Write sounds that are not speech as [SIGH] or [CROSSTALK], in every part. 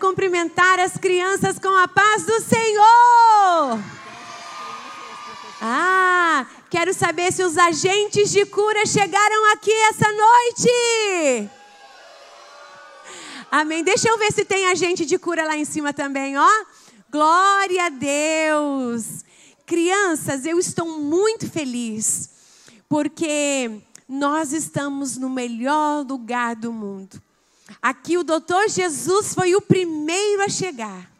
Cumprimentar as crianças com a paz do Senhor. Ah, quero saber se os agentes de cura chegaram aqui essa noite. Amém. Deixa eu ver se tem agente de cura lá em cima também, ó. Glória a Deus. Crianças, eu estou muito feliz porque nós estamos no melhor lugar do mundo. Aqui o doutor Jesus foi o primeiro a chegar.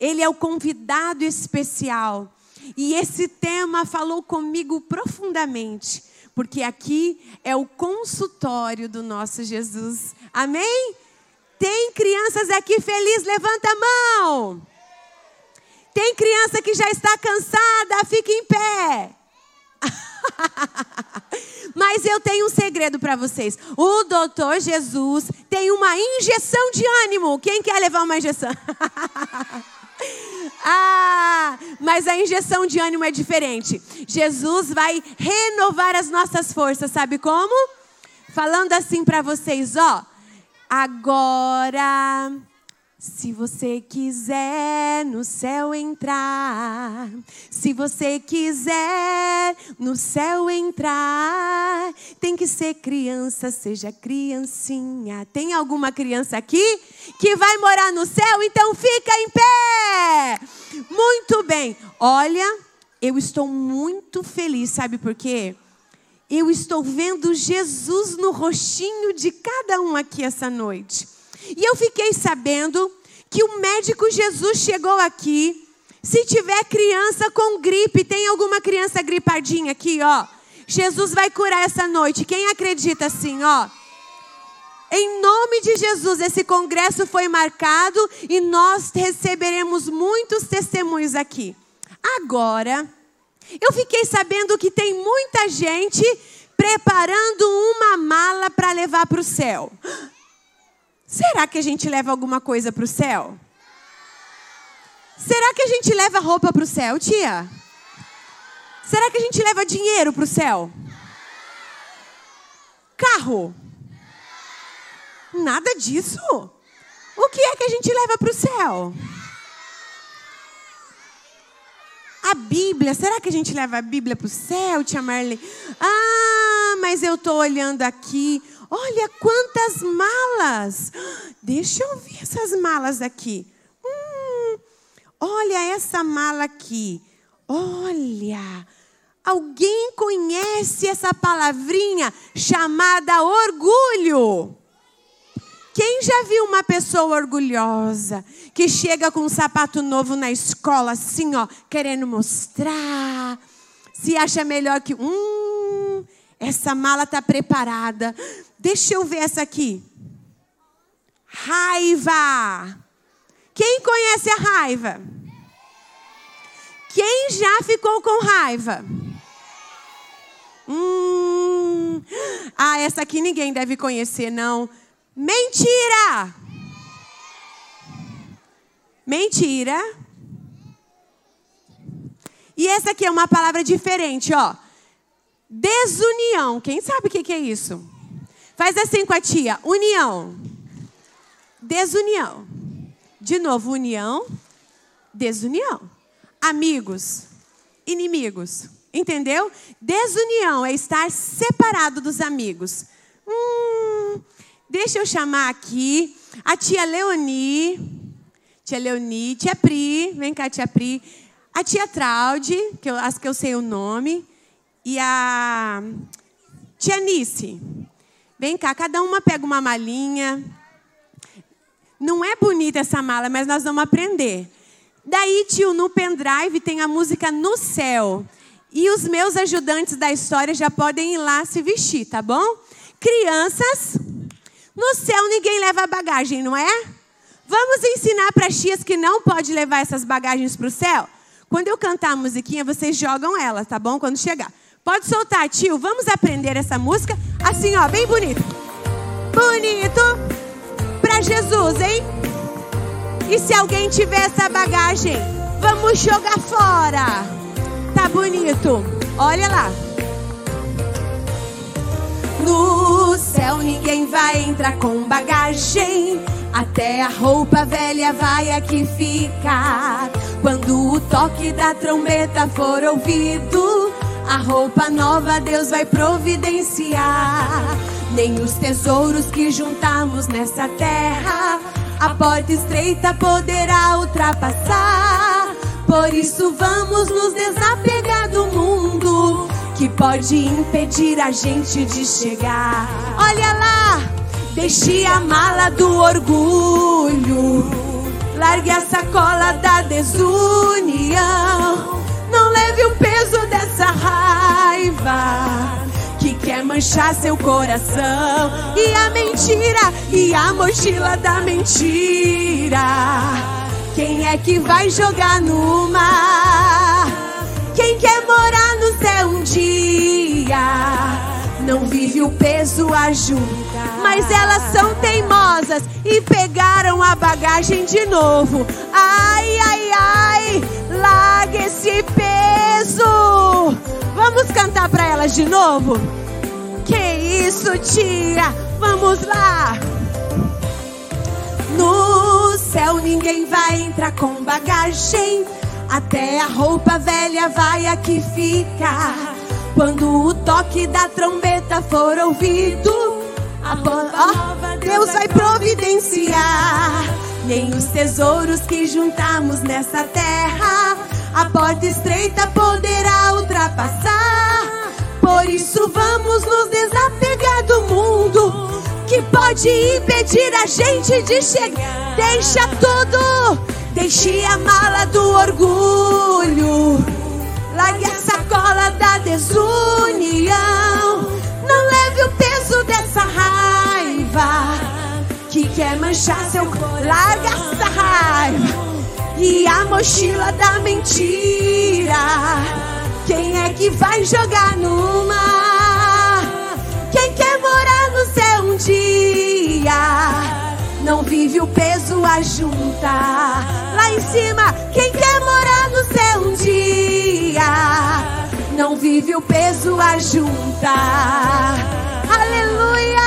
Ele é o convidado especial. E esse tema falou comigo profundamente, porque aqui é o consultório do nosso Jesus. Amém? Tem crianças aqui felizes? Levanta a mão. Tem criança que já está cansada? Fique em pé. [LAUGHS] Mas eu tenho um segredo para vocês. O doutor Jesus tem uma injeção de ânimo. Quem quer levar uma injeção? [LAUGHS] ah, mas a injeção de ânimo é diferente. Jesus vai renovar as nossas forças, sabe como? Falando assim para vocês, ó. Agora se você quiser no céu entrar, se você quiser no céu entrar, tem que ser criança, seja criancinha. Tem alguma criança aqui que vai morar no céu? Então fica em pé. Muito bem. Olha, eu estou muito feliz, sabe por quê? Eu estou vendo Jesus no rostinho de cada um aqui essa noite. E eu fiquei sabendo que o médico Jesus chegou aqui. Se tiver criança com gripe, tem alguma criança gripadinha aqui, ó. Jesus vai curar essa noite. Quem acredita assim, ó? Em nome de Jesus, esse congresso foi marcado e nós receberemos muitos testemunhos aqui. Agora, eu fiquei sabendo que tem muita gente preparando uma mala para levar para o céu. Será que a gente leva alguma coisa para o céu? Será que a gente leva roupa para o céu, tia? Será que a gente leva dinheiro para o céu? Carro? Nada disso. O que é que a gente leva para o céu? A Bíblia, será que a gente leva a Bíblia para o céu, tia Marley? Ah, mas eu estou olhando aqui. Olha quantas malas! Deixa eu ver essas malas aqui. Hum, olha essa mala aqui. Olha. Alguém conhece essa palavrinha chamada orgulho? Quem já viu uma pessoa orgulhosa que chega com um sapato novo na escola, assim, ó, querendo mostrar, se acha melhor que. Hum, essa mala está preparada. Deixa eu ver essa aqui. Raiva. Quem conhece a raiva? Quem já ficou com raiva? Hum, ah, essa aqui ninguém deve conhecer, não. Mentira! Mentira. E essa aqui é uma palavra diferente, ó. Desunião. Quem sabe o que é isso? Faz assim com a tia. União. Desunião. De novo, união. Desunião. Amigos. Inimigos. Entendeu? Desunião é estar separado dos amigos. Hum, deixa eu chamar aqui a tia Leoni. Tia Leoni, tia Pri, vem cá, tia Pri. A tia Traude, que eu, as que eu sei o nome e a tia Nice. Vem cá, cada uma pega uma malinha. Não é bonita essa mala, mas nós vamos aprender. Daí, tio, no pendrive tem a música No Céu. E os meus ajudantes da história já podem ir lá se vestir, tá bom? Crianças, no céu ninguém leva bagagem, não é? Vamos ensinar para as tias que não pode levar essas bagagens para o céu? Quando eu cantar a musiquinha, vocês jogam ela, tá bom? Quando chegar. Pode soltar, tio. Vamos aprender essa música assim, ó, bem bonito. Bonito para Jesus, hein? E se alguém tiver essa bagagem, vamos jogar fora. Tá bonito. Olha lá. No céu ninguém vai entrar com bagagem. Até a roupa velha vai aqui ficar. Quando o toque da trombeta for ouvido, a roupa nova Deus vai providenciar. Nem os tesouros que juntamos nessa terra, a porta estreita poderá ultrapassar. Por isso vamos nos desapegar do mundo que pode impedir a gente de chegar. Olha lá, deixe a mala do orgulho, largue a sacola da desunião. Não leve o peso dessa raiva que quer manchar seu coração. E a mentira, e a mochila da mentira. Quem é que vai jogar no mar? Quem quer morar no céu um dia? Não vive o peso ajuda. Mas elas são teimosas e pegaram a bagagem de novo. Ai, ai, ai, larga esse peso. Vamos cantar para elas de novo? Que isso, tia? Vamos lá. No céu ninguém vai entrar com bagagem. Até a roupa velha vai aqui ficar. Quando o toque da trombeta for ouvido, a oh, Deus vai providenciar. Nem os tesouros que juntamos nessa terra, a porta estreita poderá ultrapassar. Por isso vamos nos desapegar do mundo que pode impedir a gente de chegar. Deixa tudo, deixe a mala do orgulho, largue a sacola da desunião. Não leve o peso dessa raiva que quer manchar seu corpo. Larga essa raiva e a mochila da mentira. Quem é que vai jogar no mar? Quem quer morar no céu um dia? Não vive o peso a junta. Lá em cima, quem quer morar no céu um dia? Não vive o peso a junta. Aleluia!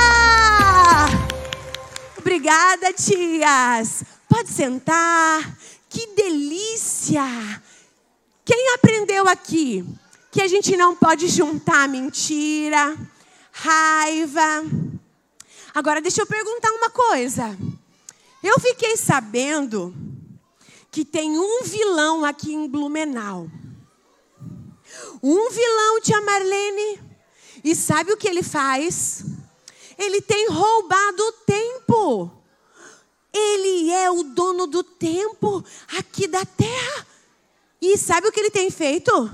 Obrigada, tias. Pode sentar. Que delícia! Quem aprendeu aqui que a gente não pode juntar mentira, raiva? Agora deixa eu perguntar uma coisa. Eu fiquei sabendo que tem um vilão aqui em Blumenau. Um vilão, tia Marlene. E sabe o que ele faz? Ele tem roubado o tempo. Ele é o dono do tempo aqui da terra. E sabe o que ele tem feito?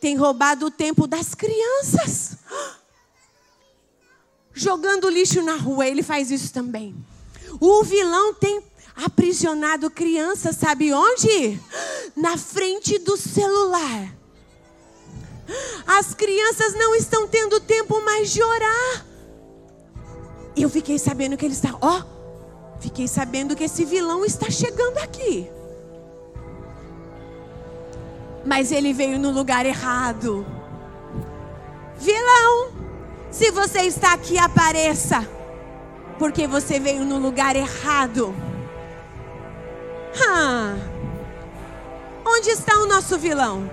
Tem roubado o tempo das crianças. Jogando lixo na rua, ele faz isso também. O vilão tem aprisionado crianças, sabe onde? Na frente do celular. As crianças não estão tendo tempo mais de orar. Eu fiquei sabendo que ele está, ó, oh, fiquei sabendo que esse vilão está chegando aqui. Mas ele veio no lugar errado. Vilão, se você está aqui, apareça. Porque você veio no lugar errado. Ah, onde está o nosso vilão?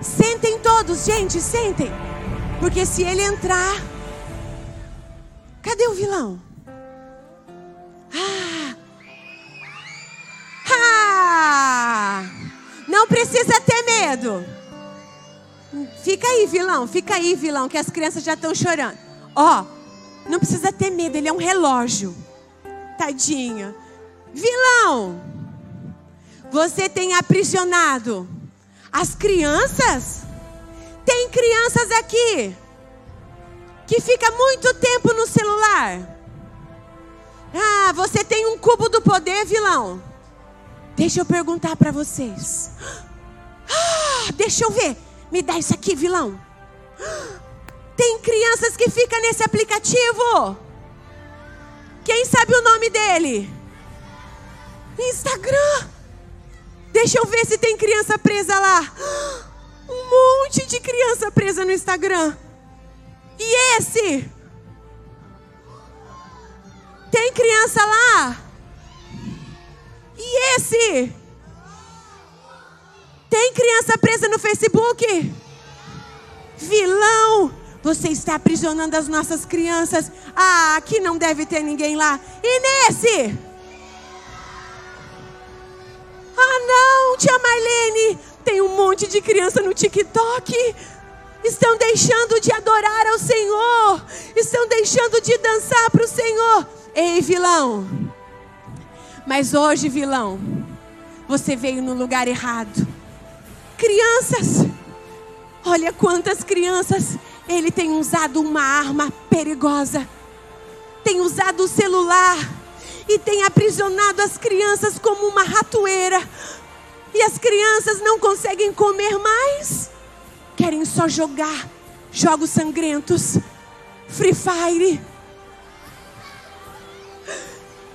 Sentem todos, gente, sentem. Porque se ele entrar. Cadê o vilão? Ah! Ah! Não precisa ter medo. Fica aí, vilão, fica aí, vilão, que as crianças já estão chorando. Ó, oh, não precisa ter medo, ele é um relógio. Tadinho. Vilão, você tem aprisionado as crianças? Tem crianças aqui que fica muito tempo no celular. Ah, você tem um cubo do poder, vilão. Deixa eu perguntar para vocês. [GASPS] Ah, deixa eu ver. Me dá isso aqui, vilão. Tem crianças que ficam nesse aplicativo. Quem sabe o nome dele? Instagram. Deixa eu ver se tem criança presa lá. Um monte de criança presa no Instagram. E esse? Tem criança lá? nesse? Tem criança presa no Facebook? Vilão, você está aprisionando as nossas crianças. Ah, aqui não deve ter ninguém lá. E nesse? Ah, não, tia Marlene, tem um monte de criança no TikTok. Estão deixando de adorar ao Senhor. Estão deixando de dançar para o Senhor. Ei, vilão. Mas hoje, vilão, você veio no lugar errado. Crianças, olha quantas crianças ele tem usado uma arma perigosa. Tem usado o celular e tem aprisionado as crianças como uma ratoeira. E as crianças não conseguem comer mais. Querem só jogar jogos sangrentos, Free Fire.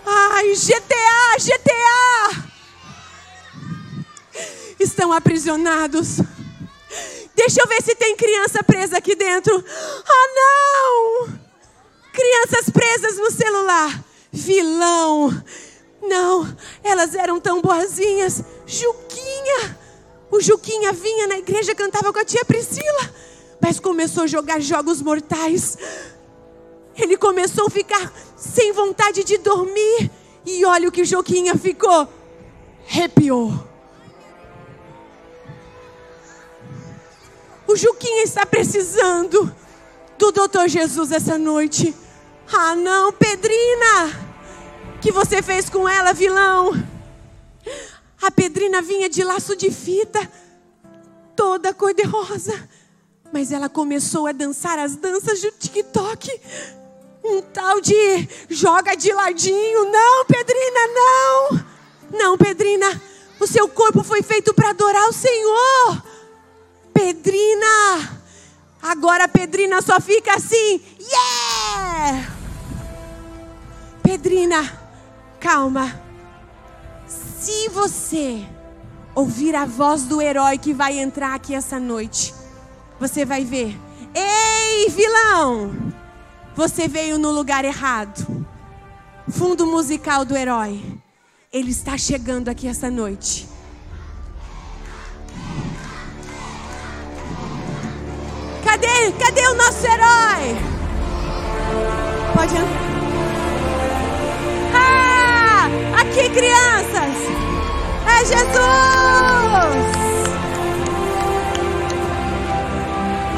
Ai, GTA, GTA! Estão aprisionados. Deixa eu ver se tem criança presa aqui dentro. Ah, não! Crianças presas no celular. Vilão. Não, elas eram tão boazinhas. Juquinha. O Juquinha vinha na igreja, cantava com a tia Priscila, mas começou a jogar jogos mortais. Ele começou a ficar sem vontade de dormir. E olha o que o Juquinha ficou. Arrepiou. O Juquinha está precisando do doutor Jesus essa noite. Ah, não, Pedrina! que você fez com ela, vilão? A Pedrina vinha de laço de fita, toda cor-de-rosa. Mas ela começou a dançar as danças do TikTok. Um tal de joga de ladinho. Não, Pedrina, não. Não, Pedrina. O seu corpo foi feito para adorar o Senhor. Pedrina. Agora a Pedrina só fica assim. Yeah! Pedrina, calma. Se você ouvir a voz do herói que vai entrar aqui essa noite, você vai ver: ei, vilão, você veio no lugar errado. Fundo musical do herói, ele está chegando aqui essa noite. Cadê, cadê o nosso herói? Pode entrar. aqui, crianças. É Jesus.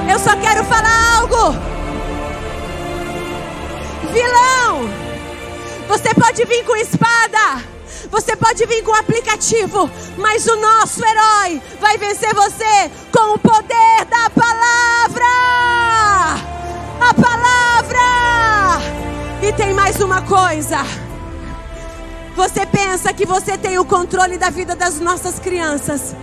Eu só quero falar algo. Vilão, você pode vir com espada. Você pode vir com aplicativo, mas o nosso herói vai vencer você com o poder da palavra. A palavra. E tem mais uma coisa. Você pensa que você tem o controle da vida das nossas crianças,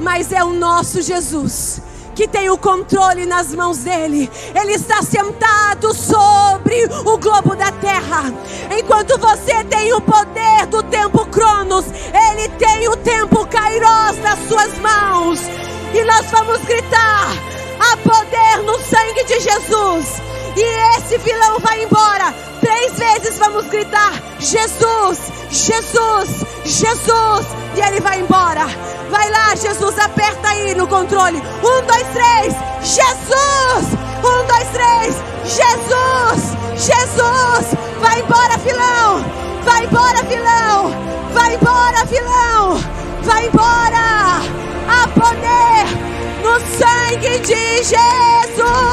mas é o nosso Jesus que tem o controle nas mãos dele. Ele está sentado sobre o globo da terra. Enquanto você tem o poder do tempo Cronos, ele tem o tempo Kairos nas suas mãos. E nós vamos gritar: há poder no sangue de Jesus. E esse vilão vai embora. Três vezes vamos gritar: Jesus, Jesus, Jesus. E ele vai embora. Vai lá, Jesus, aperta aí no controle. Um, dois, três. Jesus. Um, dois, três. Jesus, Jesus. Vai embora, filão. Vai embora, vilão. Vai embora, vilão. Vai embora. A poder no sangue de Jesus.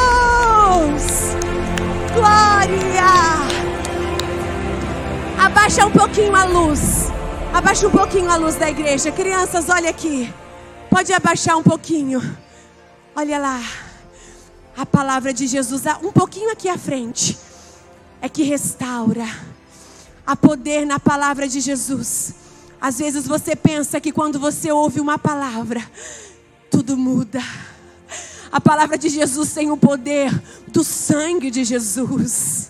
Glória. Abaixa um pouquinho a luz. Abaixa um pouquinho a luz da igreja. Crianças, olha aqui. Pode abaixar um pouquinho. Olha lá. A palavra de Jesus, um pouquinho aqui à frente, é que restaura. Há poder na palavra de Jesus. Às vezes você pensa que quando você ouve uma palavra, tudo muda. A palavra de Jesus tem o poder do sangue de Jesus.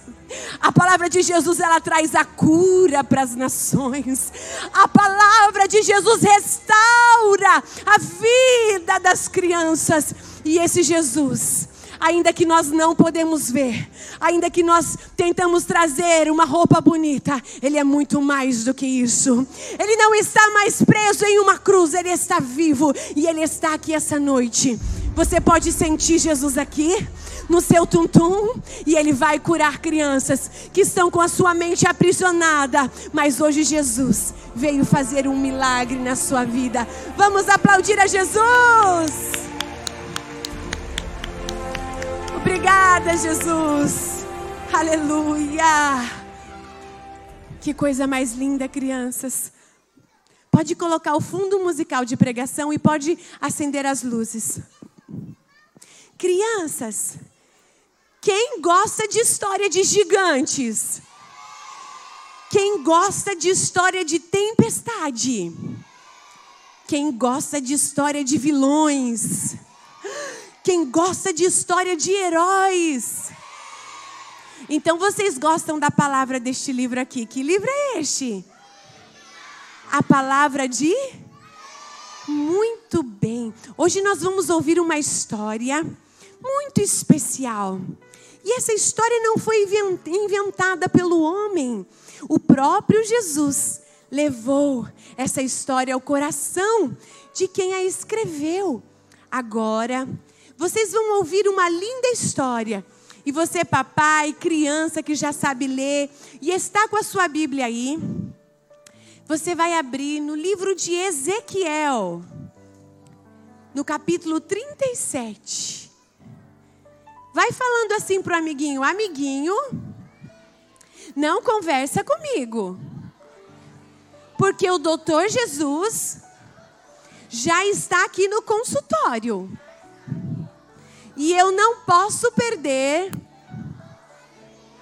A palavra de Jesus ela traz a cura para as nações. A palavra de Jesus restaura a vida das crianças. E esse Jesus, ainda que nós não podemos ver, ainda que nós tentamos trazer uma roupa bonita, Ele é muito mais do que isso. Ele não está mais preso em uma cruz, Ele está vivo e Ele está aqui essa noite. Você pode sentir Jesus aqui? no seu tuntum e ele vai curar crianças que estão com a sua mente aprisionada. Mas hoje Jesus veio fazer um milagre na sua vida. Vamos aplaudir a Jesus! Obrigada, Jesus. Aleluia. Que coisa mais linda, crianças. Pode colocar o fundo musical de pregação e pode acender as luzes. Crianças, quem gosta de história de gigantes? Quem gosta de história de tempestade? Quem gosta de história de vilões? Quem gosta de história de heróis. Então vocês gostam da palavra deste livro aqui. Que livro é este? A palavra de muito Hoje nós vamos ouvir uma história muito especial. E essa história não foi inventada pelo homem. O próprio Jesus levou essa história ao coração de quem a escreveu. Agora, vocês vão ouvir uma linda história. E você, papai, criança que já sabe ler e está com a sua Bíblia aí, você vai abrir no livro de Ezequiel, no capítulo 37. Vai falando assim para o amiguinho: amiguinho, não conversa comigo, porque o doutor Jesus já está aqui no consultório. E eu não posso perder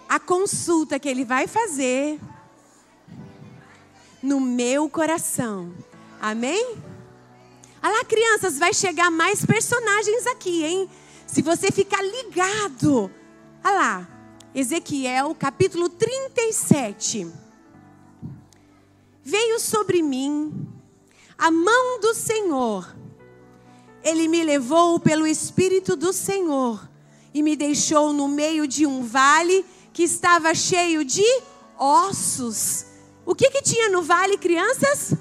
a consulta que ele vai fazer no meu coração. Amém? Olha lá, crianças, vai chegar mais personagens aqui, hein? Se você ficar ligado. Olha lá, Ezequiel capítulo 37. Veio sobre mim a mão do Senhor ele me levou pelo Espírito do Senhor e me deixou no meio de um vale que estava cheio de ossos. O que, que tinha no vale, crianças?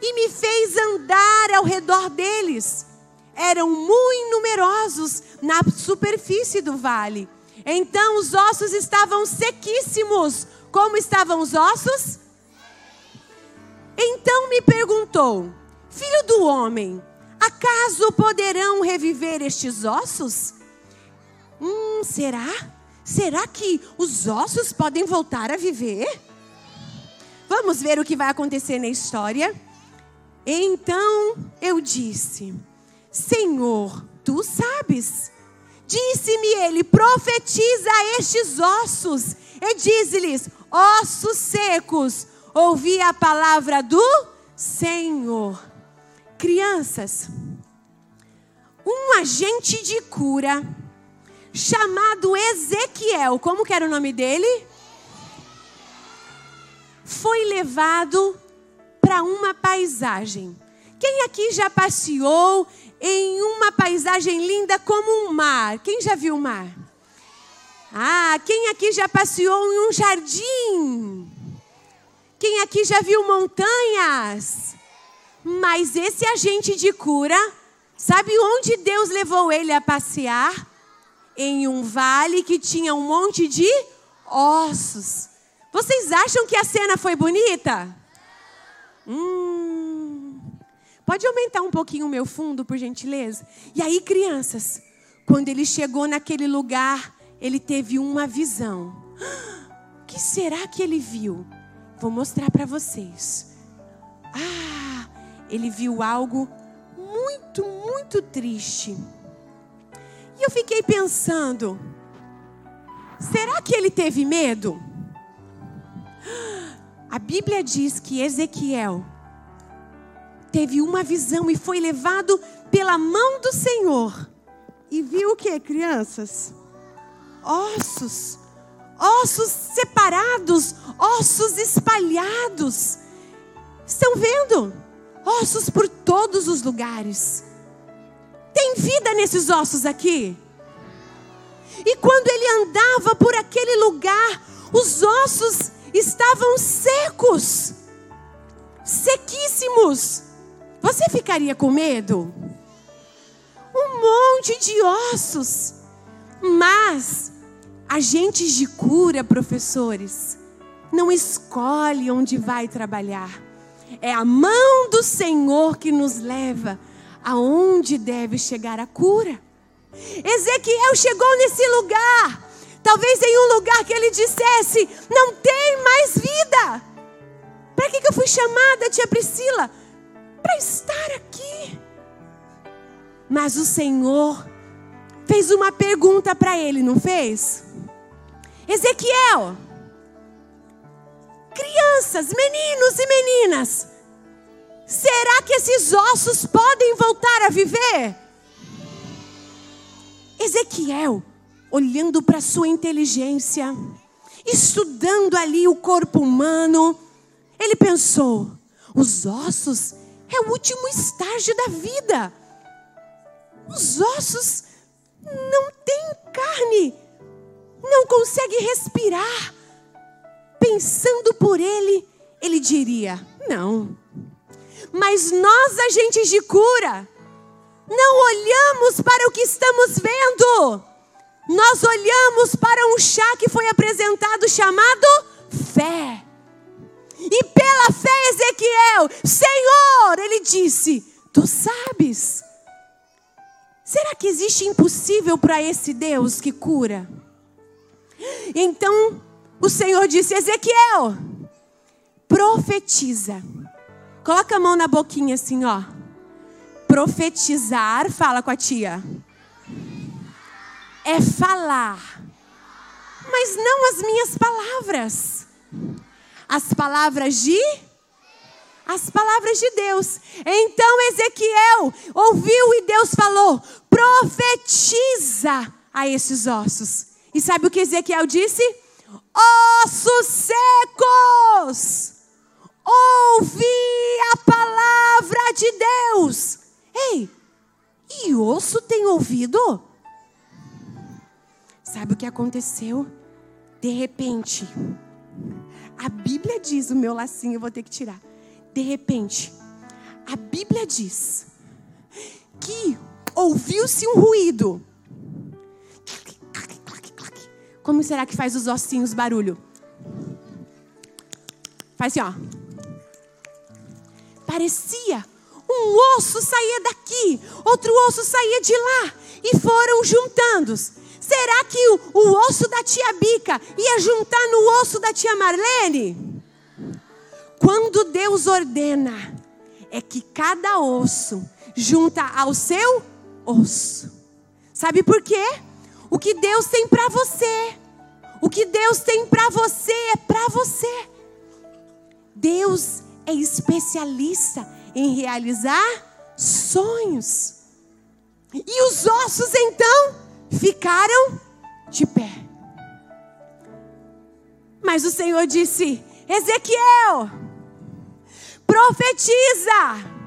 E me fez andar ao redor deles. Eram muito numerosos na superfície do vale. Então os ossos estavam sequíssimos. Como estavam os ossos? Então me perguntou: Filho do homem, acaso poderão reviver estes ossos? Hum, será? Será que os ossos podem voltar a viver? Vamos ver o que vai acontecer na história. Então eu disse: Senhor, tu sabes. Disse-me ele: profetiza estes ossos e diz-lhes: ossos secos, ouvi a palavra do Senhor. Crianças, um agente de cura chamado Ezequiel, como que era o nome dele? Foi levado para uma paisagem. Quem aqui já passeou em uma paisagem linda como um mar? Quem já viu o mar? Ah, quem aqui já passeou em um jardim? Quem aqui já viu montanhas? Mas esse agente de cura, sabe onde Deus levou ele a passear? Em um vale que tinha um monte de ossos. Vocês acham que a cena foi bonita? Hum. Pode aumentar um pouquinho o meu fundo, por gentileza? E aí, crianças, quando ele chegou naquele lugar, ele teve uma visão. O [GASPS] que será que ele viu? Vou mostrar para vocês. Ah! ele viu algo muito, muito triste. E eu fiquei pensando: será que ele teve medo? [GASPS] A Bíblia diz que Ezequiel teve uma visão e foi levado pela mão do Senhor. E viu o que, crianças? Ossos, ossos separados, ossos espalhados. Estão vendo? ossos por todos os lugares. Tem vida nesses ossos aqui? E quando ele andava por aquele lugar, os ossos estavam secos, sequíssimos. Você ficaria com medo? Um monte de ossos. Mas agentes de cura, professores, não escolhe onde vai trabalhar. É a mão do Senhor que nos leva aonde deve chegar a cura. Ezequiel chegou nesse lugar, talvez em um lugar que ele dissesse: Não tem mais vida. Para que, que eu fui chamada, tia Priscila? Para estar aqui. Mas o Senhor fez uma pergunta para ele, não fez? Ezequiel, crianças, meninos e meninas, será que esses ossos podem voltar a viver? Ezequiel, olhando para sua inteligência, estudando ali o corpo humano, ele pensou: os ossos é o último estágio da vida. Os ossos não têm carne, não consegue respirar. Pensando por ele, ele diria: não. Mas nós, agentes de cura, não olhamos para o que estamos vendo. Nós olhamos para um chá que foi apresentado chamado fé. E pela fé, Ezequiel, Senhor, ele disse: Tu sabes. Será que existe impossível para esse Deus que cura? Então o Senhor disse: Ezequiel, profetiza. Coloca a mão na boquinha assim, ó. Profetizar, fala com a tia. É falar. Mas não as minhas palavras. As palavras de as palavras de Deus. Então Ezequiel ouviu e Deus falou: profetiza a esses ossos. E sabe o que Ezequiel disse? Ossos secos, ouvi a palavra de Deus. Ei, e osso tem ouvido? Sabe o que aconteceu? De repente, a Bíblia diz, o meu lacinho eu vou ter que tirar. De repente, a Bíblia diz que ouviu-se um ruído. Como será que faz os ossinhos barulho? Faz assim, ó. Parecia um osso saía daqui, outro osso saía de lá e foram juntando. Será que o, o osso da tia Bica ia juntar no osso da tia Marlene? Quando Deus ordena, é que cada osso junta ao seu osso. Sabe por quê? O que Deus tem para você, o que Deus tem para você é para você. Deus é especialista em realizar sonhos. E os ossos então ficaram de pé. Mas o Senhor disse: Ezequiel, profetiza.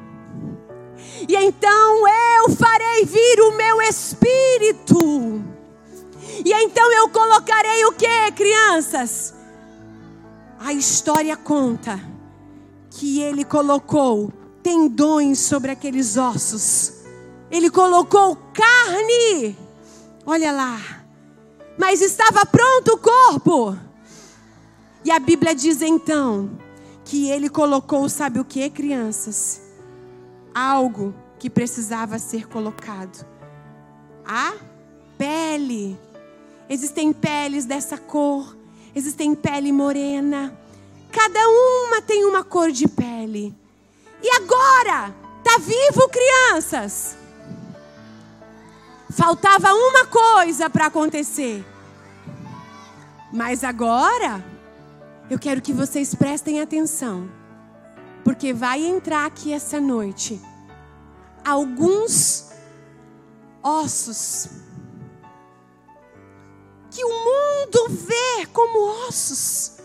E então eu farei vir o meu espírito. E então eu colocarei o que, crianças? A história conta que ele colocou tendões sobre aqueles ossos. Ele colocou carne. Olha lá. Mas estava pronto o corpo. E a Bíblia diz então que ele colocou, sabe o que, crianças? Algo que precisava ser colocado. A pele. Existem peles dessa cor, existem pele morena. Cada uma tem uma cor de pele. E agora? Tá vivo, crianças? Faltava uma coisa para acontecer. Mas agora, eu quero que vocês prestem atenção. Porque vai entrar aqui essa noite alguns ossos que o mundo vê como ossos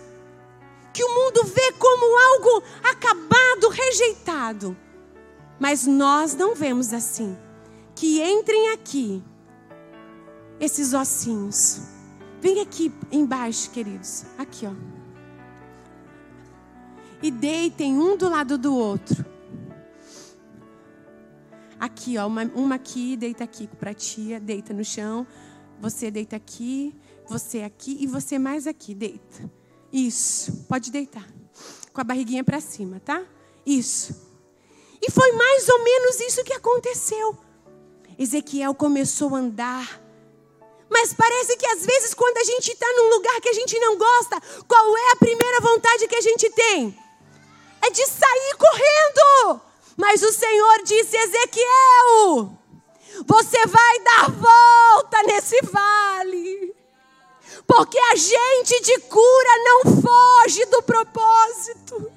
que o mundo vê como algo acabado, rejeitado. Mas nós não vemos assim. Que entrem aqui esses ossinhos. Vem aqui embaixo, queridos. Aqui, ó. E deitem um do lado do outro. Aqui, ó, uma, uma aqui, deita aqui para a tia, deita no chão. Você deita aqui, você aqui e você mais aqui, deita. Isso, pode deitar. Com a barriguinha para cima, tá? Isso. E foi mais ou menos isso que aconteceu. Ezequiel começou a andar. Mas parece que às vezes, quando a gente está num lugar que a gente não gosta, qual é a primeira vontade que a gente tem? É de sair correndo. Mas o Senhor disse: Ezequiel, você vai dar volta nesse vale. Porque a gente de cura não foge do propósito.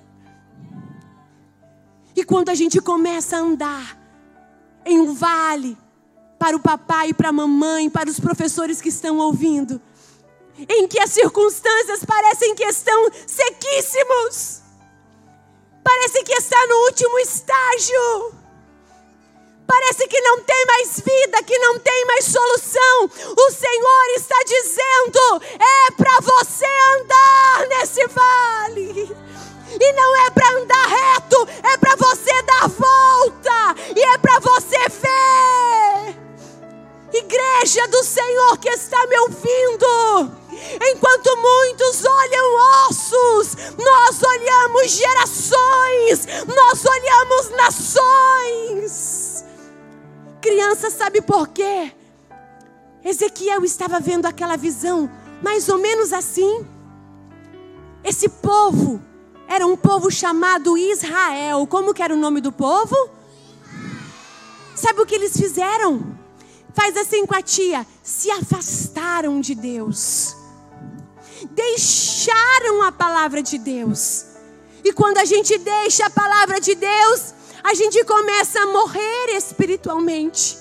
E quando a gente começa a andar em um vale, para o papai para a mamãe, para os professores que estão ouvindo, em que as circunstâncias parecem que estão sequíssimos, parece que está no último estágio. Parece que não tem mais vida, que não tem mais solução. O Senhor está dizendo: é para você andar nesse vale. E não é para andar reto, é para você dar volta. E é para você ver. Igreja do Senhor que está me ouvindo. Enquanto muitos olham ossos, nós olhamos gerações, nós olhamos nações. Criança, sabe por quê? Ezequiel estava vendo aquela visão, mais ou menos assim. Esse povo era um povo chamado Israel. Como que era o nome do povo? Sabe o que eles fizeram? Faz assim com a tia: se afastaram de Deus, deixaram a palavra de Deus. E quando a gente deixa a palavra de Deus, a gente começa a morrer espiritualmente.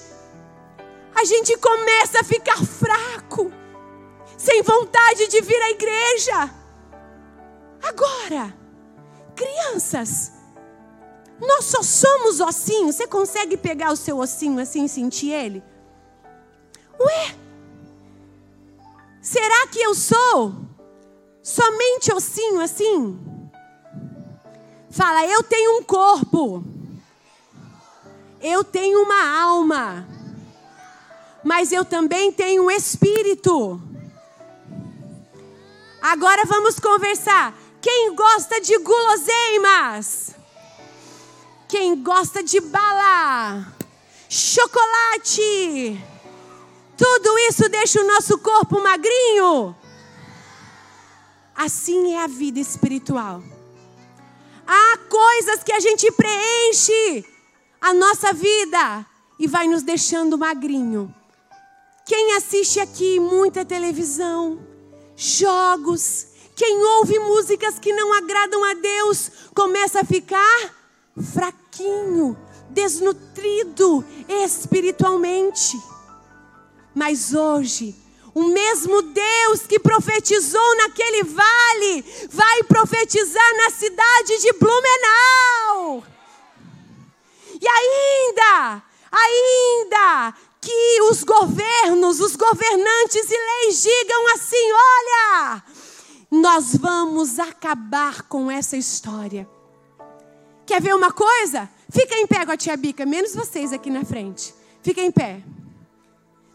A gente começa a ficar fraco, sem vontade de vir à igreja. Agora, crianças, nós só somos ossinhos. Você consegue pegar o seu ossinho assim e sentir ele? Ué, será que eu sou somente ossinho assim? Fala, eu tenho um corpo. Eu tenho uma alma, mas eu também tenho um espírito. Agora vamos conversar. Quem gosta de guloseimas? Quem gosta de bala? Chocolate? Tudo isso deixa o nosso corpo magrinho? Assim é a vida espiritual. Há coisas que a gente preenche a nossa vida e vai nos deixando magrinho. Quem assiste aqui muita televisão, jogos, quem ouve músicas que não agradam a Deus, começa a ficar fraquinho, desnutrido espiritualmente. Mas hoje, o mesmo Deus que profetizou naquele vale, vai profetizar na cidade de Blumenau. E ainda, ainda que os governos, os governantes e leis digam assim: olha, nós vamos acabar com essa história. Quer ver uma coisa? Fica em pé com a tia Bica, menos vocês aqui na frente. Fica em pé.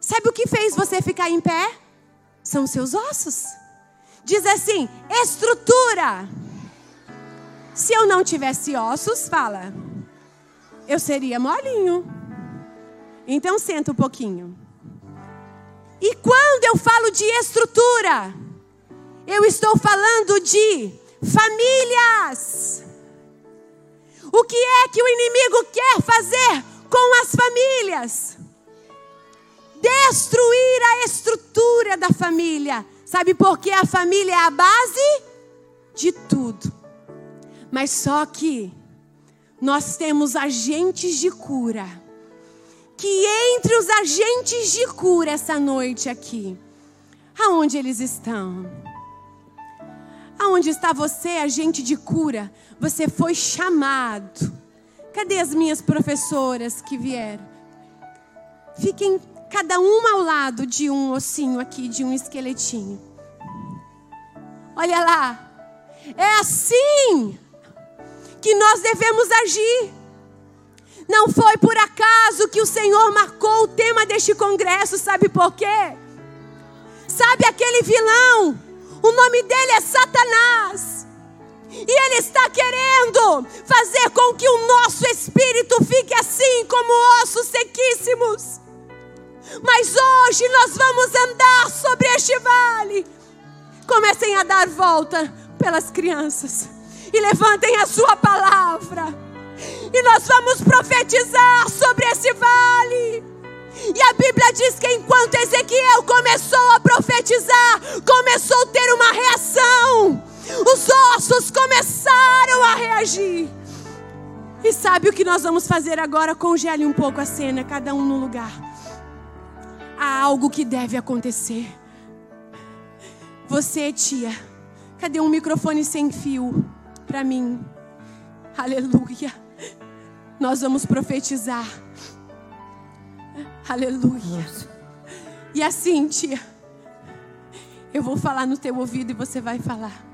Sabe o que fez você ficar em pé? São seus ossos. Diz assim: estrutura. Se eu não tivesse ossos, fala eu seria molinho. Então senta um pouquinho. E quando eu falo de estrutura, eu estou falando de famílias. O que é que o inimigo quer fazer com as famílias? Destruir a estrutura da família. Sabe por que a família é a base de tudo. Mas só que nós temos agentes de cura. Que entre os agentes de cura essa noite aqui, aonde eles estão? Aonde está você, agente de cura? Você foi chamado. Cadê as minhas professoras que vieram? Fiquem cada uma ao lado de um ossinho aqui, de um esqueletinho. Olha lá. É assim que nós devemos agir. Não foi por acaso que o Senhor marcou o tema deste congresso, sabe por quê? Sabe aquele vilão? O nome dele é Satanás. E ele está querendo fazer com que o nosso espírito fique assim como ossos sequíssimos. Mas hoje nós vamos andar sobre este vale. Comecem a dar volta pelas crianças e levantem a sua palavra. E nós vamos profetizar sobre esse vale. E a Bíblia diz que enquanto Ezequiel começou a profetizar, começou a ter uma reação. Os ossos começaram a reagir. E sabe o que nós vamos fazer agora? Congele um pouco a cena, cada um no lugar. Há algo que deve acontecer. Você, tia, cadê um microfone sem fio para mim? Aleluia. Nós vamos profetizar. Aleluia. E assim, tia, eu vou falar no teu ouvido e você vai falar.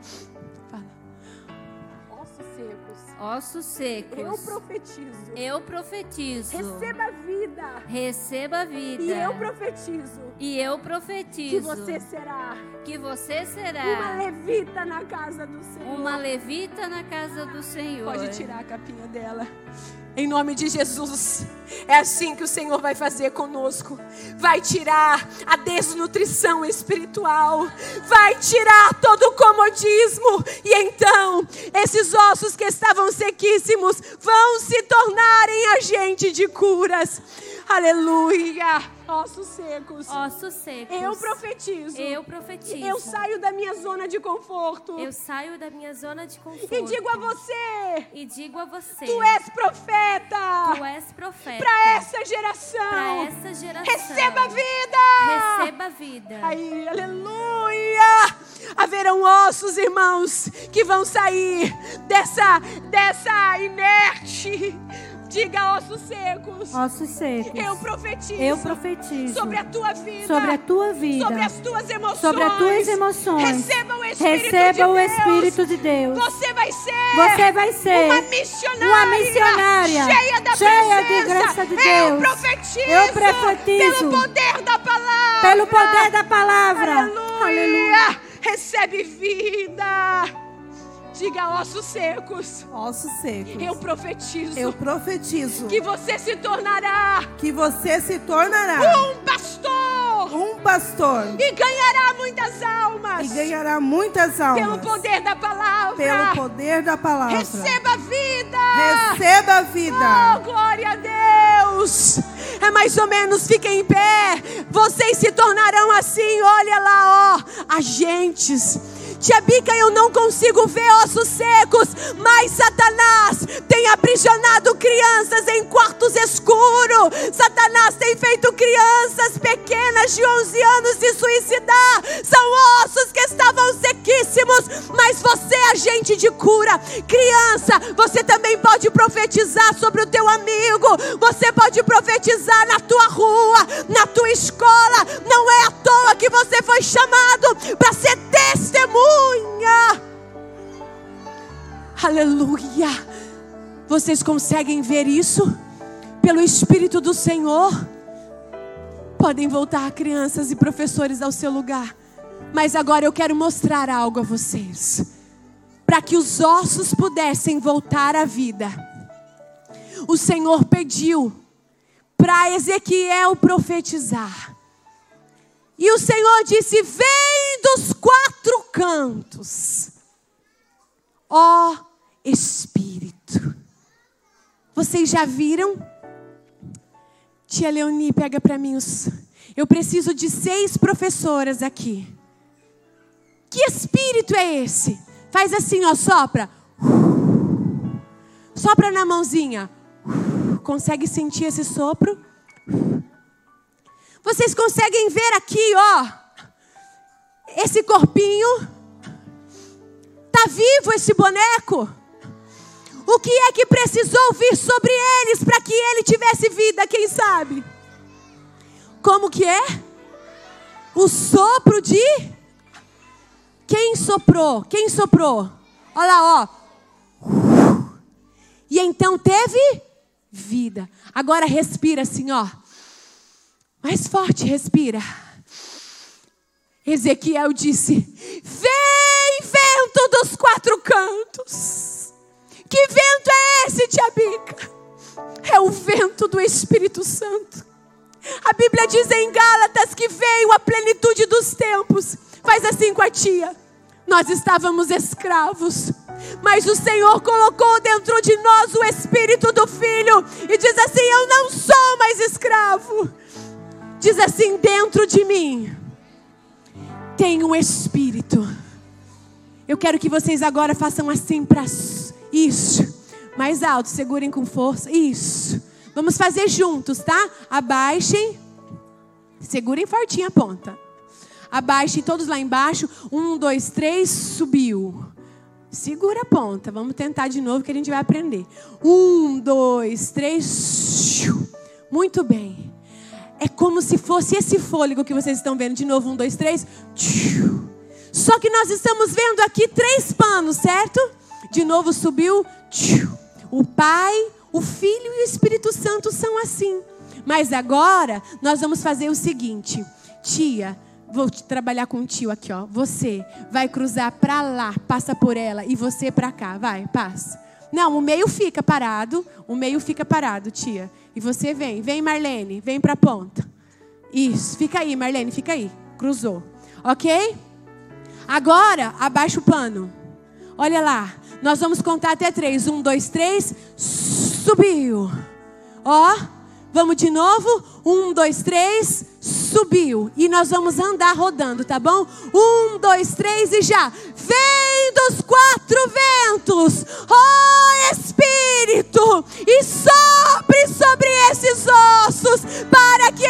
Ossos secos. Eu profetizo. Eu profetizo. Receba vida. Receba vida. E eu profetizo. E eu profetizo. Que você será. Que você será. Uma levita na casa do Senhor. Uma levita na casa do Senhor. Pode tirar a capinha dela. Em nome de Jesus. É assim que o Senhor vai fazer conosco. Vai tirar a desnutrição espiritual. Vai tirar todo o comodismo. E então, esses ossos que estavam sequíssimos vão se tornar em agente de curas. Aleluia ossos secos. Ossos secos. Eu profetizo. Eu profetizo. Eu saio da minha zona de conforto. Eu saio da minha zona de conforto. E digo a você. E digo a você. Tu és profeta. Tu és profeta. Para essa geração. Para essa geração. Receba vida. Receba vida. Aí, aleluia. Haverão ossos, irmãos, que vão sair dessa dessa inerte Diga ossos secos. Ossos secos. Eu profetizo. Eu profetizo. Sobre a tua vida. Sobre a tua vida. Sobre as tuas emoções. Sobre as tuas emoções. Receba o Espírito Receba de o Deus. Espírito de Deus. Você vai ser. Você vai ser uma missionária. Uma missionária. Cheia da cheia presença. de graça de Deus. Eu profetizo. Eu profetizo. Pelo poder da palavra. Pelo poder da palavra. Aleluia. Aleluia. Recebe vida. Diga ossos secos. Ossos secos. Eu profetizo. Eu profetizo. Que você se tornará. Que você se tornará. Um pastor. Um pastor. E ganhará muitas almas. E ganhará muitas almas. Pelo poder da palavra. Pelo poder da palavra. Receba vida. Receba vida. Oh, glória a Deus. É mais ou menos, fiquem em pé. Vocês se tornarão assim, olha lá, ó, agentes Tia Bica, eu não consigo ver ossos secos, mas Satanás tem aprisionado crianças em quartos escuros. Satanás tem feito crianças pequenas de 11 anos se suicidar. São ossos que estavam sequíssimos, mas você é agente de cura. Criança, você também pode profetizar sobre o teu amigo. Você pode profetizar na tua rua, na tua escola. Não é à toa que você foi chamado para ser testemunha. Aleluia. Vocês conseguem ver isso? Pelo Espírito do Senhor? Podem voltar, crianças e professores, ao seu lugar. Mas agora eu quero mostrar algo a vocês. Para que os ossos pudessem voltar à vida. O Senhor pediu para Ezequiel profetizar. E o Senhor disse: Vem dos quatro cantos, ó Espírito. Vocês já viram? Tia Leonie, pega para mim os. Eu preciso de seis professoras aqui. Que espírito é esse? Faz assim, ó, sopra. Sopra na mãozinha. Consegue sentir esse sopro? Vocês conseguem ver aqui, ó, esse corpinho? Tá vivo esse boneco? O que é que precisou vir sobre eles para que ele tivesse vida, quem sabe? Como que é? O sopro de. Quem soprou? Quem soprou? Olha lá, ó. E então teve vida. Agora respira assim, ó. Mais forte, respira. Ezequiel disse: Vem, vento dos quatro cantos. Que vento é esse, tia Bica? É o vento do Espírito Santo. A Bíblia diz em Gálatas que veio a plenitude dos tempos. Faz assim com a tia. Nós estávamos escravos, mas o Senhor colocou dentro de nós o Espírito do Filho e diz assim: Eu não sou mais escravo. Diz assim: Dentro de mim tem um Espírito. Eu quero que vocês agora façam assim para isso. Mais alto, segurem com força. Isso. Vamos fazer juntos, tá? Abaixem. Segurem fortinho a ponta. Abaixem todos lá embaixo. Um, dois, três, subiu. Segura a ponta. Vamos tentar de novo que a gente vai aprender. Um, dois, três. Muito bem. É como se fosse esse fôlego que vocês estão vendo. De novo, um, dois, três. Só que nós estamos vendo aqui três panos, certo? De novo subiu. O Pai, o Filho e o Espírito Santo são assim. Mas agora nós vamos fazer o seguinte, tia. Vou trabalhar com o tio aqui, ó. Você vai cruzar para lá, passa por ela, e você para cá, vai, passa. Não, o meio fica parado, o meio fica parado, tia. E você vem, vem Marlene, vem para a ponta. Isso, fica aí, Marlene, fica aí. Cruzou, ok? Agora abaixa o pano. Olha lá, nós vamos contar até três. Um, dois, três. Subiu. Ó, vamos de novo. Um, dois, três. Subiu. E nós vamos andar rodando, tá bom? Um, dois, três e já. Vem dos quatro ventos, ó oh, Espírito, e sopre sobre esses ossos, para que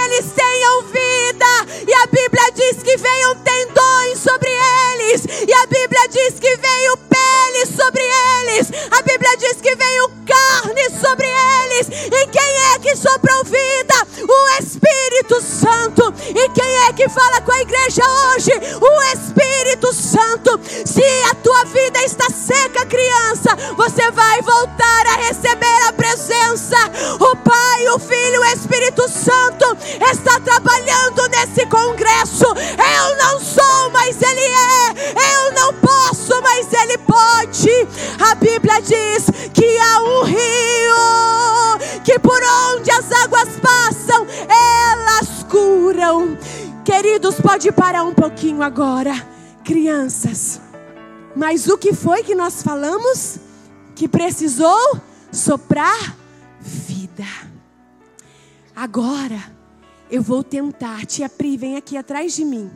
um pouquinho agora, crianças. Mas o que foi que nós falamos? Que precisou soprar vida. Agora, eu vou tentar. Tia Pri, vem aqui atrás de mim.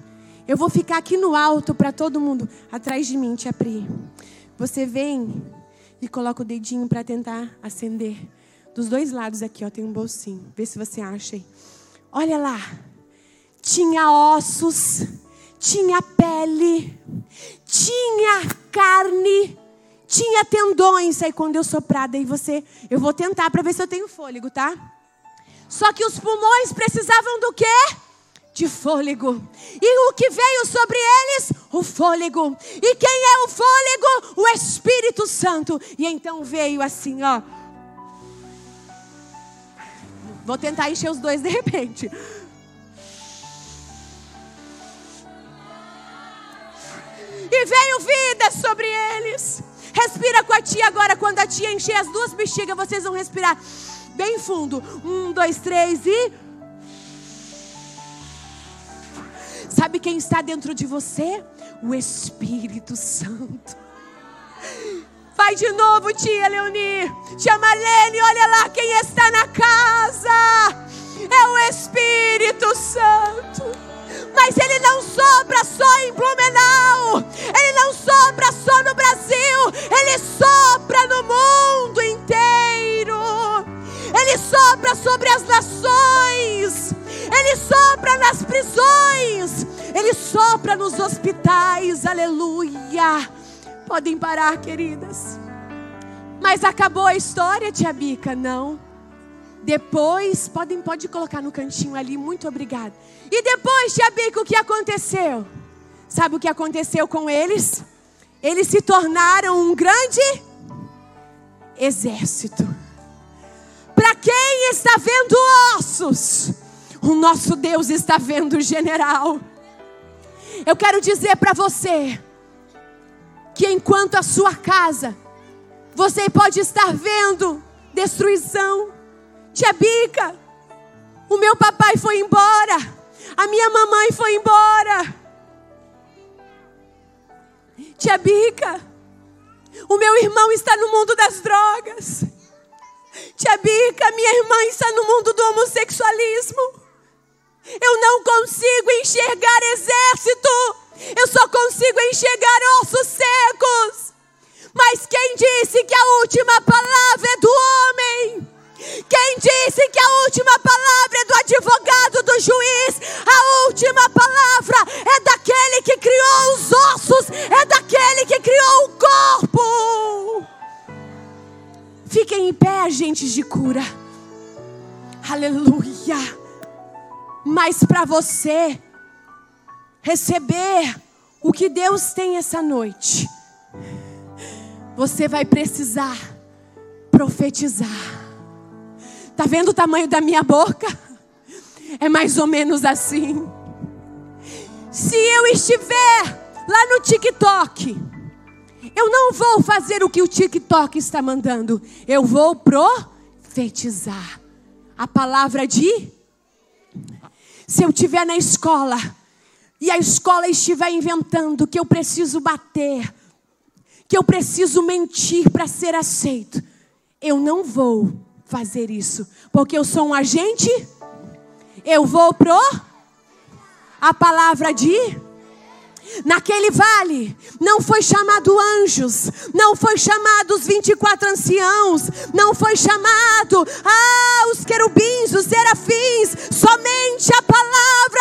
Eu vou ficar aqui no alto para todo mundo. Atrás de mim, tia Pri. Você vem e coloca o dedinho para tentar acender. Dos dois lados aqui, ó, tem um bolsinho. Vê se você acha aí. Olha lá. Tinha ossos, tinha pele, tinha carne, tinha tendões. Aí quando eu soprar, daí você, eu vou tentar para ver se eu tenho fôlego, tá? Só que os pulmões precisavam do quê? De fôlego. E o que veio sobre eles? O fôlego. E quem é o fôlego? O Espírito Santo. E então veio assim, ó. Vou tentar encher os dois de repente. Veio vida sobre eles. Respira com a tia agora. Quando a tia encher as duas bexigas, vocês vão respirar bem fundo. Um, dois, três e. Sabe quem está dentro de você? O Espírito Santo. Vai de novo, tia Leoni. Tia Marlene, olha lá quem está na casa. É o Espírito Santo. Mas ele não sopra só em Blumenau. Ele não sopra só no Brasil. Ele sopra no mundo inteiro. Ele sopra sobre as nações. Ele sopra nas prisões. Ele sopra nos hospitais. Aleluia. Podem parar, queridas. Mas acabou a história, tia Bica? Não. Depois, podem, pode colocar no cantinho ali, muito obrigada. E depois, tia Bica, o que aconteceu? Sabe o que aconteceu com eles? Eles se tornaram um grande exército. Para quem está vendo ossos, o nosso Deus está vendo general. Eu quero dizer para você que enquanto a sua casa, você pode estar vendo destruição. Tia Bica, o meu papai foi embora, a minha mamãe foi embora. Tia Bica, o meu irmão está no mundo das drogas. Tia Bica, minha irmã está no mundo do homossexualismo. Eu não consigo enxergar exército. Eu só consigo enxergar ossos secos. Mas quem disse que a última palavra é do homem? Quem disse que a última palavra é do advogado, do juiz? A última palavra é daquele que criou os ossos, é daquele que criou o corpo. Fiquem em pé, agentes de cura. Aleluia. Mas para você receber o que Deus tem essa noite, você vai precisar profetizar. Tá vendo o tamanho da minha boca? É mais ou menos assim. Se eu estiver lá no TikTok, eu não vou fazer o que o TikTok está mandando. Eu vou profetizar a palavra de. Se eu estiver na escola e a escola estiver inventando que eu preciso bater, que eu preciso mentir para ser aceito, eu não vou fazer isso, porque eu sou um agente. Eu vou pro a palavra de Naquele vale não foi chamado anjos, não foi chamado os 24 anciãos, não foi chamado ah, os querubins, os serafins, somente a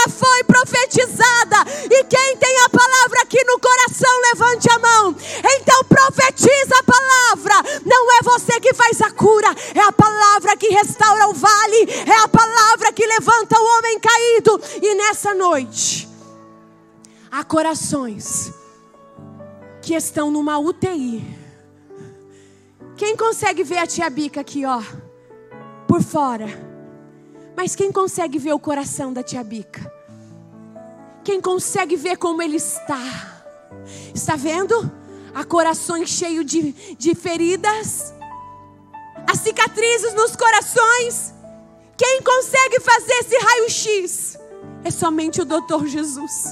palavra foi profetizada. E quem tem a palavra aqui no coração, levante a mão. Então profetiza a palavra. Não é você que faz a cura, é a palavra que restaura o vale, é a palavra que levanta o homem caído. E nessa noite, há corações que estão numa UTI. Quem consegue ver a tia Bica aqui, ó, por fora? Mas quem consegue ver o coração da tia Bica? Quem consegue ver como ele está? Está vendo? Há corações cheios de, de feridas, as cicatrizes nos corações. Quem consegue fazer esse raio-x? É somente o doutor Jesus.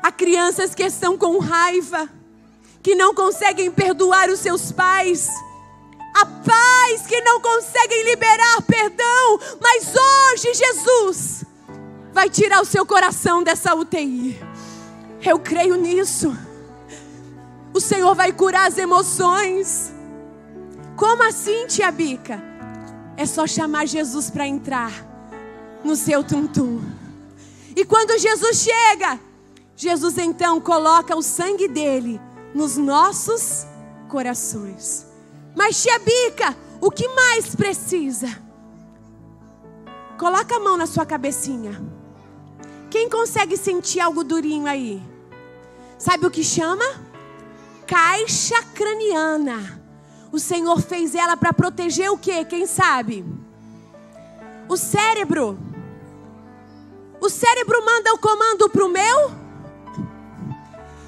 Há crianças que estão com raiva, que não conseguem perdoar os seus pais. Há pais que não conseguem liberar perdão, mas hoje Jesus vai tirar o seu coração dessa UTI. Eu creio nisso. O Senhor vai curar as emoções. Como assim, tia Bica? É só chamar Jesus para entrar no seu tum-tum. E quando Jesus chega, Jesus então coloca o sangue dele nos nossos corações. Mas tia o que mais precisa? Coloca a mão na sua cabecinha. Quem consegue sentir algo durinho aí? Sabe o que chama? Caixa craniana. O Senhor fez ela para proteger o quê? Quem sabe? O cérebro. O cérebro manda o comando para o meu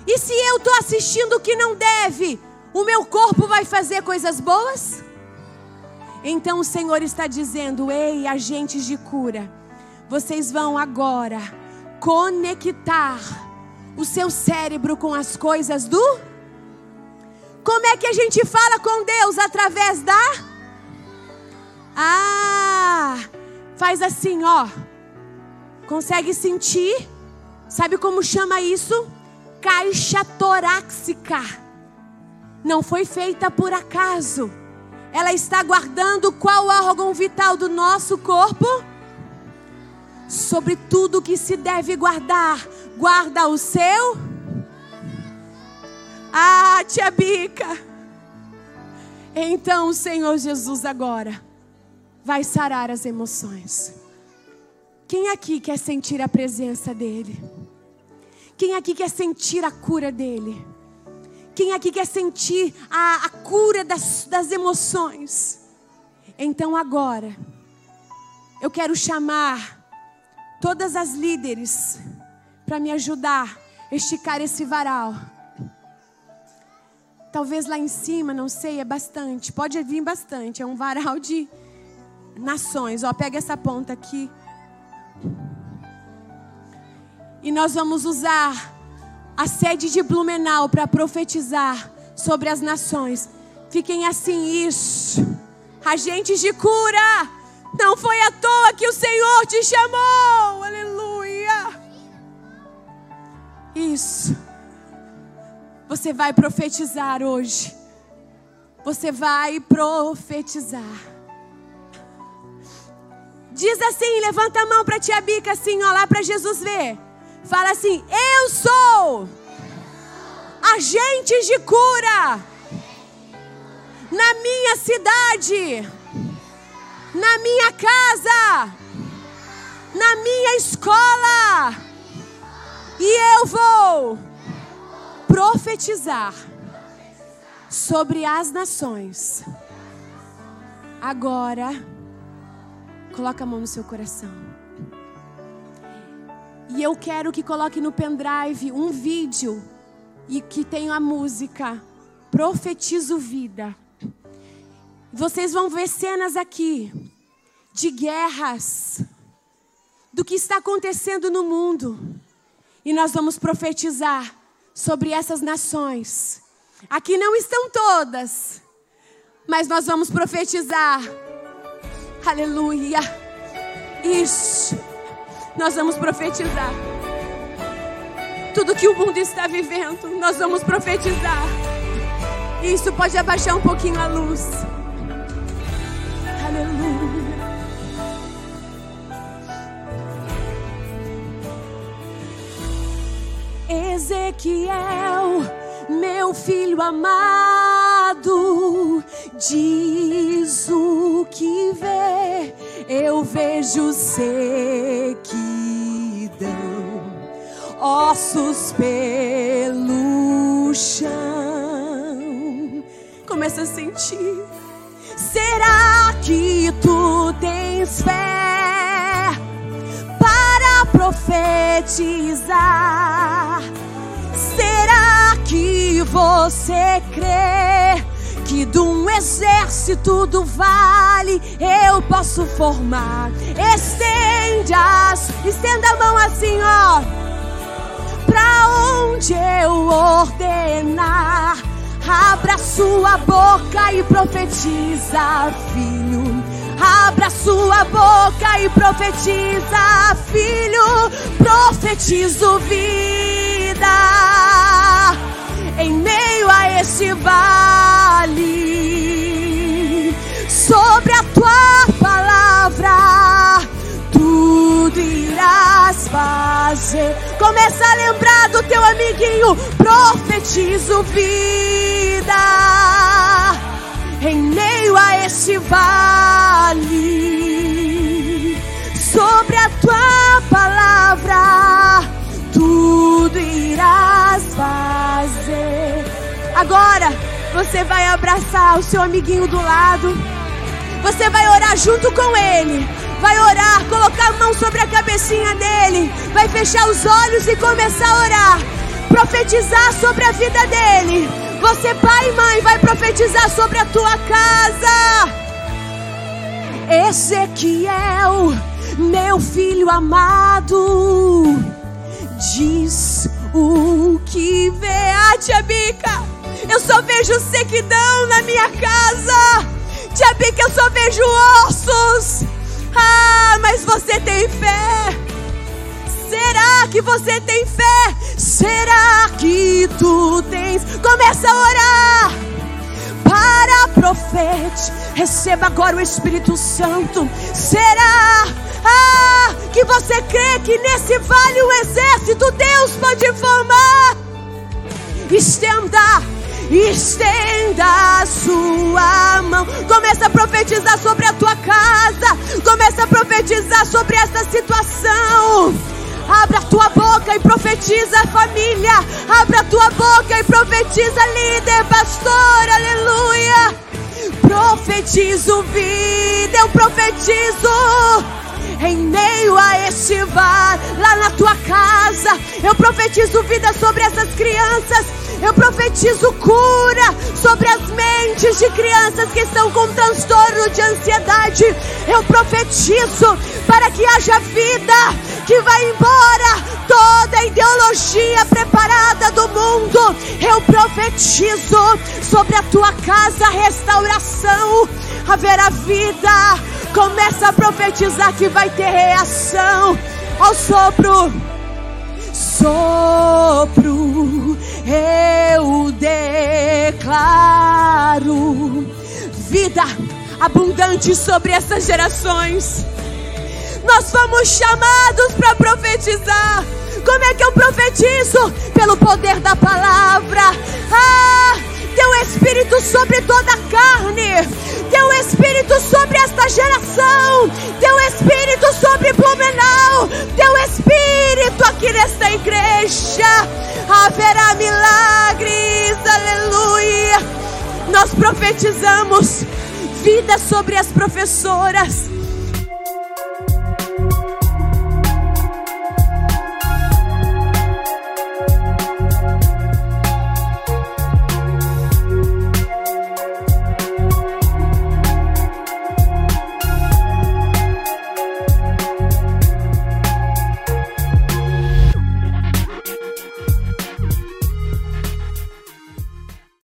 e se eu estou assistindo o que não deve, o meu corpo vai fazer coisas boas? Então o Senhor está dizendo: ei, agentes de cura, vocês vão agora conectar o seu cérebro com as coisas do. Como é que a gente fala com Deus? Através da. Ah, faz assim, ó. Consegue sentir? Sabe como chama isso? caixa torácica não foi feita por acaso. Ela está guardando qual órgão vital do nosso corpo? Sobre tudo que se deve guardar, guarda o seu. Ah, tia Bica. Então, Senhor Jesus, agora vai sarar as emoções. Quem aqui quer sentir a presença dEle? Quem aqui quer sentir a cura dEle? Quem aqui quer sentir a, a cura das, das emoções? Então agora, eu quero chamar todas as líderes para me ajudar a esticar esse varal. Talvez lá em cima, não sei, é bastante. Pode vir bastante. É um varal de nações. Ó, pega essa ponta aqui. E nós vamos usar a sede de Blumenau para profetizar sobre as nações. Fiquem assim, isso. Agentes de cura. Não foi à toa que o Senhor te chamou. Aleluia. Isso. Você vai profetizar hoje. Você vai profetizar. Diz assim, levanta a mão para tia Bica assim, ó, lá para Jesus ver. Fala assim: Eu sou agente de cura na minha cidade, na minha casa, na minha escola. E eu vou profetizar sobre as nações. Agora, coloca a mão no seu coração. E eu quero que coloque no pendrive um vídeo e que tenha a música Profetizo Vida. Vocês vão ver cenas aqui de guerras, do que está acontecendo no mundo. E nós vamos profetizar sobre essas nações. Aqui não estão todas, mas nós vamos profetizar. Aleluia. Isso. Nós vamos profetizar. Tudo que o mundo está vivendo, nós vamos profetizar. Isso pode abaixar um pouquinho a luz. Aleluia. Ezequiel, meu filho amado, diz o que vê, eu vejo sequidão, ossos pelo chão. Começa a sentir. Será que tu tens fé para profetizar? Será que você crê que de um exército do vale eu posso formar? Estenda, estenda a mão assim, ó, pra onde eu ordenar. Abra sua boca e profetiza, filho. Abra sua boca e profetiza, filho. Profetizo vida em meio a esse vale. Sobre a tua palavra, tudo irás fazer. Começa a lembrar do teu amiguinho. Profetizo vida em meio a esse vale. Sobre a tua palavra, Agora você vai abraçar o seu amiguinho do lado. Você vai orar junto com ele. Vai orar, colocar a mão sobre a cabecinha dele. Vai fechar os olhos e começar a orar. Profetizar sobre a vida dele. Você, pai e mãe, vai profetizar sobre a tua casa. Ezequiel, meu filho amado, diz o que vê. Ah, tia Bica, eu só vejo sequidão na minha casa. Tia Bica, eu só vejo ossos. Ah, mas você tem fé. Será que você tem fé? Será que tu tens? Começa a orar para profete. Receba agora o Espírito Santo. Será ah, que você crê que nesse vale o exército Deus pode formar? Estenda, estenda a sua mão. Começa a profetizar sobre a tua casa. Começa a profetizar sobre essa situação. Abra a tua boca e profetiza família. Abra a tua boca e profetiza líder, pastor, aleluia. Profetizo vida, eu profetizo em meio a este vale, lá na tua casa. Eu profetizo vida sobre essas crianças. Eu profetizo cura sobre as mentes de crianças que estão com transtorno de ansiedade. Eu profetizo para que haja vida, que vai embora toda a ideologia preparada do mundo. Eu profetizo sobre a tua casa restauração. Haverá vida. Começa a profetizar que vai ter reação ao sopro. Sopro, eu declaro vida abundante sobre essas gerações. Nós fomos chamados para profetizar. Como é que eu profetizo? Pelo poder da palavra. Ah, teu espírito sobre toda a carne. Teu espírito sobre esta geração. Teu espírito sobre Blumenau. Teu espírito aqui nesta igreja. Haverá milagres. Aleluia. Nós profetizamos vida sobre as professoras